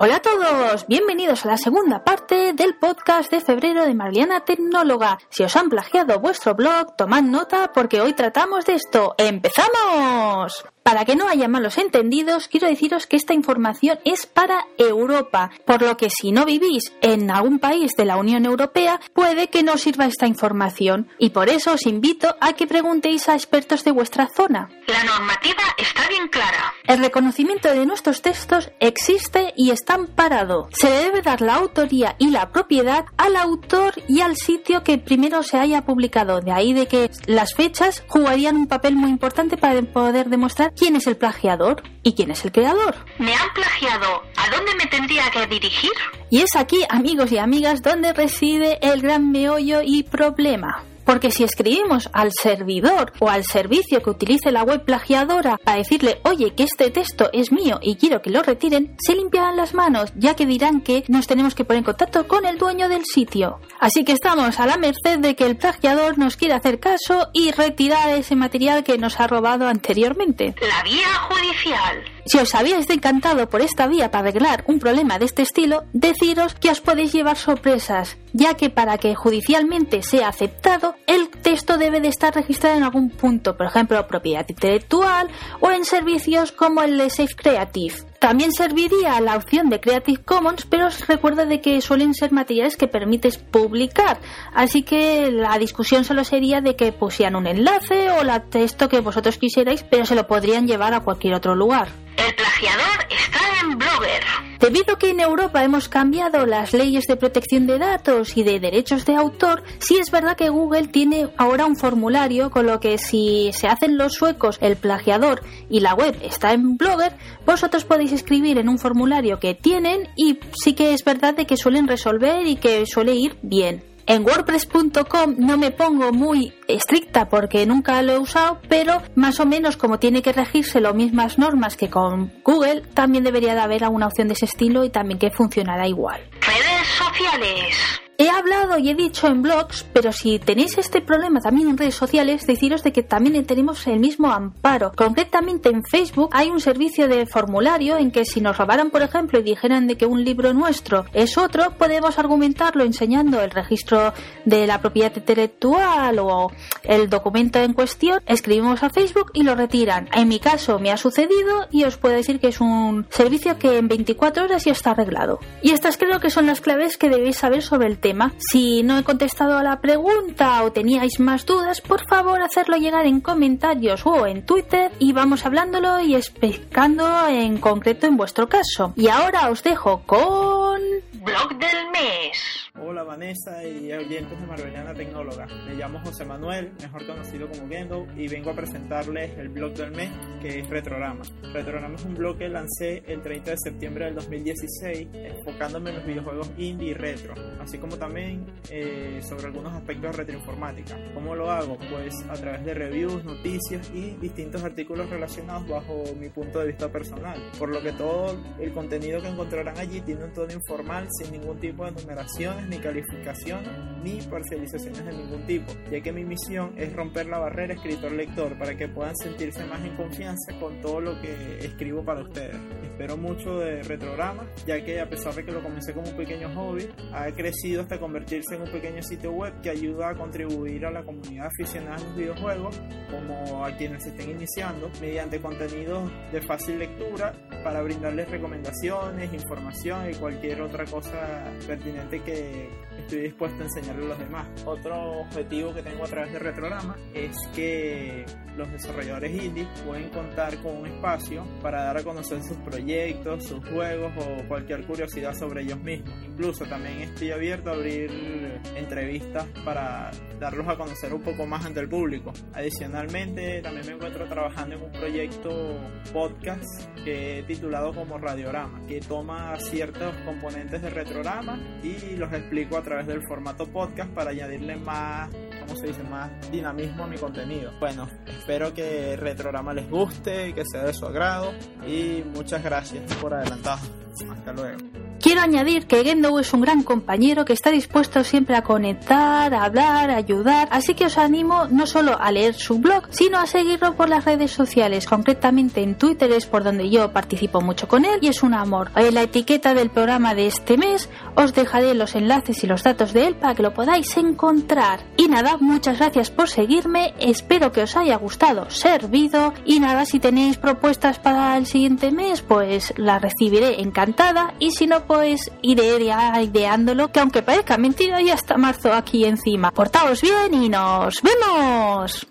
Hola a todos, bienvenidos a la segunda parte del podcast de febrero de Marliana Tecnóloga. Si os han plagiado vuestro blog, tomad nota porque hoy tratamos de esto. ¡Empezamos! Para que no haya malos entendidos, quiero deciros que esta información es para Europa, por lo que si no vivís en algún país de la Unión Europea, puede que no sirva esta información. Y por eso os invito a que preguntéis a expertos de vuestra zona. La normativa está. El reconocimiento de nuestros textos existe y está amparado. Se le debe dar la autoría y la propiedad al autor y al sitio que primero se haya publicado. De ahí de que las fechas jugarían un papel muy importante para poder demostrar quién es el plagiador y quién es el creador. ¿Me han plagiado? ¿A dónde me tendría que dirigir? Y es aquí, amigos y amigas, donde reside el gran meollo y problema. Porque si escribimos al servidor o al servicio que utilice la web plagiadora para decirle, oye, que este texto es mío y quiero que lo retiren, se limpiarán las manos, ya que dirán que nos tenemos que poner en contacto con el dueño del sitio. Así que estamos a la merced de que el plagiador nos quiera hacer caso y retirar ese material que nos ha robado anteriormente. La vía judicial. Si os habíais decantado por esta vía para arreglar un problema de este estilo, deciros que os podéis llevar sorpresas, ya que para que judicialmente sea aceptado, el texto debe de estar registrado en algún punto, por ejemplo, propiedad intelectual o en servicios como el de Safe Creative. También serviría la opción de Creative Commons, pero os recuerdo de que suelen ser materiales que permites publicar, así que la discusión solo sería de que pusieran un enlace o el texto que vosotros quisierais, pero se lo podrían llevar a cualquier otro lugar. El plagiador está en Blogger. Debido a que en Europa hemos cambiado las leyes de protección de datos y de derechos de autor, sí es verdad que Google tiene ahora un formulario con lo que si se hacen los suecos el plagiador y la web está en Blogger, vosotros podéis escribir en un formulario que tienen y sí que es verdad de que suelen resolver y que suele ir bien. En WordPress.com no me pongo muy estricta porque nunca lo he usado, pero más o menos como tiene que regirse las mismas normas que con Google, también debería de haber alguna opción de ese estilo y también que funcionará igual. Redes sociales. He hablado y he dicho en blogs, pero si tenéis este problema también en redes sociales, deciros de que también tenemos el mismo amparo. Concretamente en Facebook hay un servicio de formulario en que si nos robaran, por ejemplo, y dijeran de que un libro nuestro es otro, podemos argumentarlo enseñando el registro de la propiedad intelectual o el documento en cuestión, escribimos a Facebook y lo retiran. En mi caso me ha sucedido y os puedo decir que es un servicio que en 24 horas ya está arreglado. Y estas creo que son las claves que debéis saber sobre el tema si no he contestado a la pregunta o teníais más dudas, por favor hacerlo llegar en comentarios o en Twitter y vamos hablándolo y explicando en concreto en vuestro caso. Y ahora os dejo con... Blog del mes. Hola Vanessa y oyentes de Marbellana Tecnóloga. Me llamo José Manuel, mejor conocido como Gendo, y vengo a presentarles el blog del mes que es Retrograma. Retrograma es un blog que lancé el 30 de septiembre del 2016, enfocándome en los videojuegos indie y retro, así como también eh, sobre algunos aspectos de retroinformática. ¿Cómo lo hago? Pues a través de reviews, noticias y distintos artículos relacionados bajo mi punto de vista personal. Por lo que todo el contenido que encontrarán allí tiene un tono informal, sin ningún tipo de numeraciones ni calificación ni parcializaciones de ningún tipo, ya que mi misión es romper la barrera escritor-lector para que puedan sentirse más en confianza con todo lo que escribo para ustedes. Espero mucho de Retrograma, ya que a pesar de que lo comencé como un pequeño hobby, ha crecido hasta convertirse en un pequeño sitio web que ayuda a contribuir a la comunidad aficionada a los videojuegos, como a quienes se estén iniciando, mediante contenidos de fácil lectura para brindarles recomendaciones, información y cualquier otra cosa pertinente que estoy dispuesto a enseñarle a los demás. Otro objetivo que tengo a través de Retrograma es que los desarrolladores indie pueden contar con un espacio para dar a conocer sus proyectos, sus juegos o cualquier curiosidad sobre ellos mismos. Incluso también estoy abierto a abrir entrevistas para darlos a conocer un poco más ante el público. Adicionalmente, también me encuentro trabajando en un proyecto podcast que he titulado como Radiorama, que toma ciertos componentes de Retrograma y los explico a través del formato podcast para añadirle más, ¿cómo se dice?, más dinamismo a mi contenido. Bueno, espero que Retrograma les guste, que sea de su agrado y muchas gracias por adelantado. Hasta luego. Quiero añadir que Gendo es un gran compañero que está dispuesto siempre a conectar, a hablar, a ayudar, así que os animo no solo a leer su blog, sino a seguirlo por las redes sociales, concretamente en Twitter es por donde yo participo mucho con él y es un amor. En la etiqueta del programa de este mes os dejaré los enlaces y los datos de él para que lo podáis encontrar. Y nada, muchas gracias por seguirme, espero que os haya gustado, servido. Y nada, si tenéis propuestas para el siguiente mes, pues las recibiré encantada. Y si no, pues iré ya ideándolo, que aunque parezca mentira, ya está marzo aquí encima. Portaos bien y nos vemos.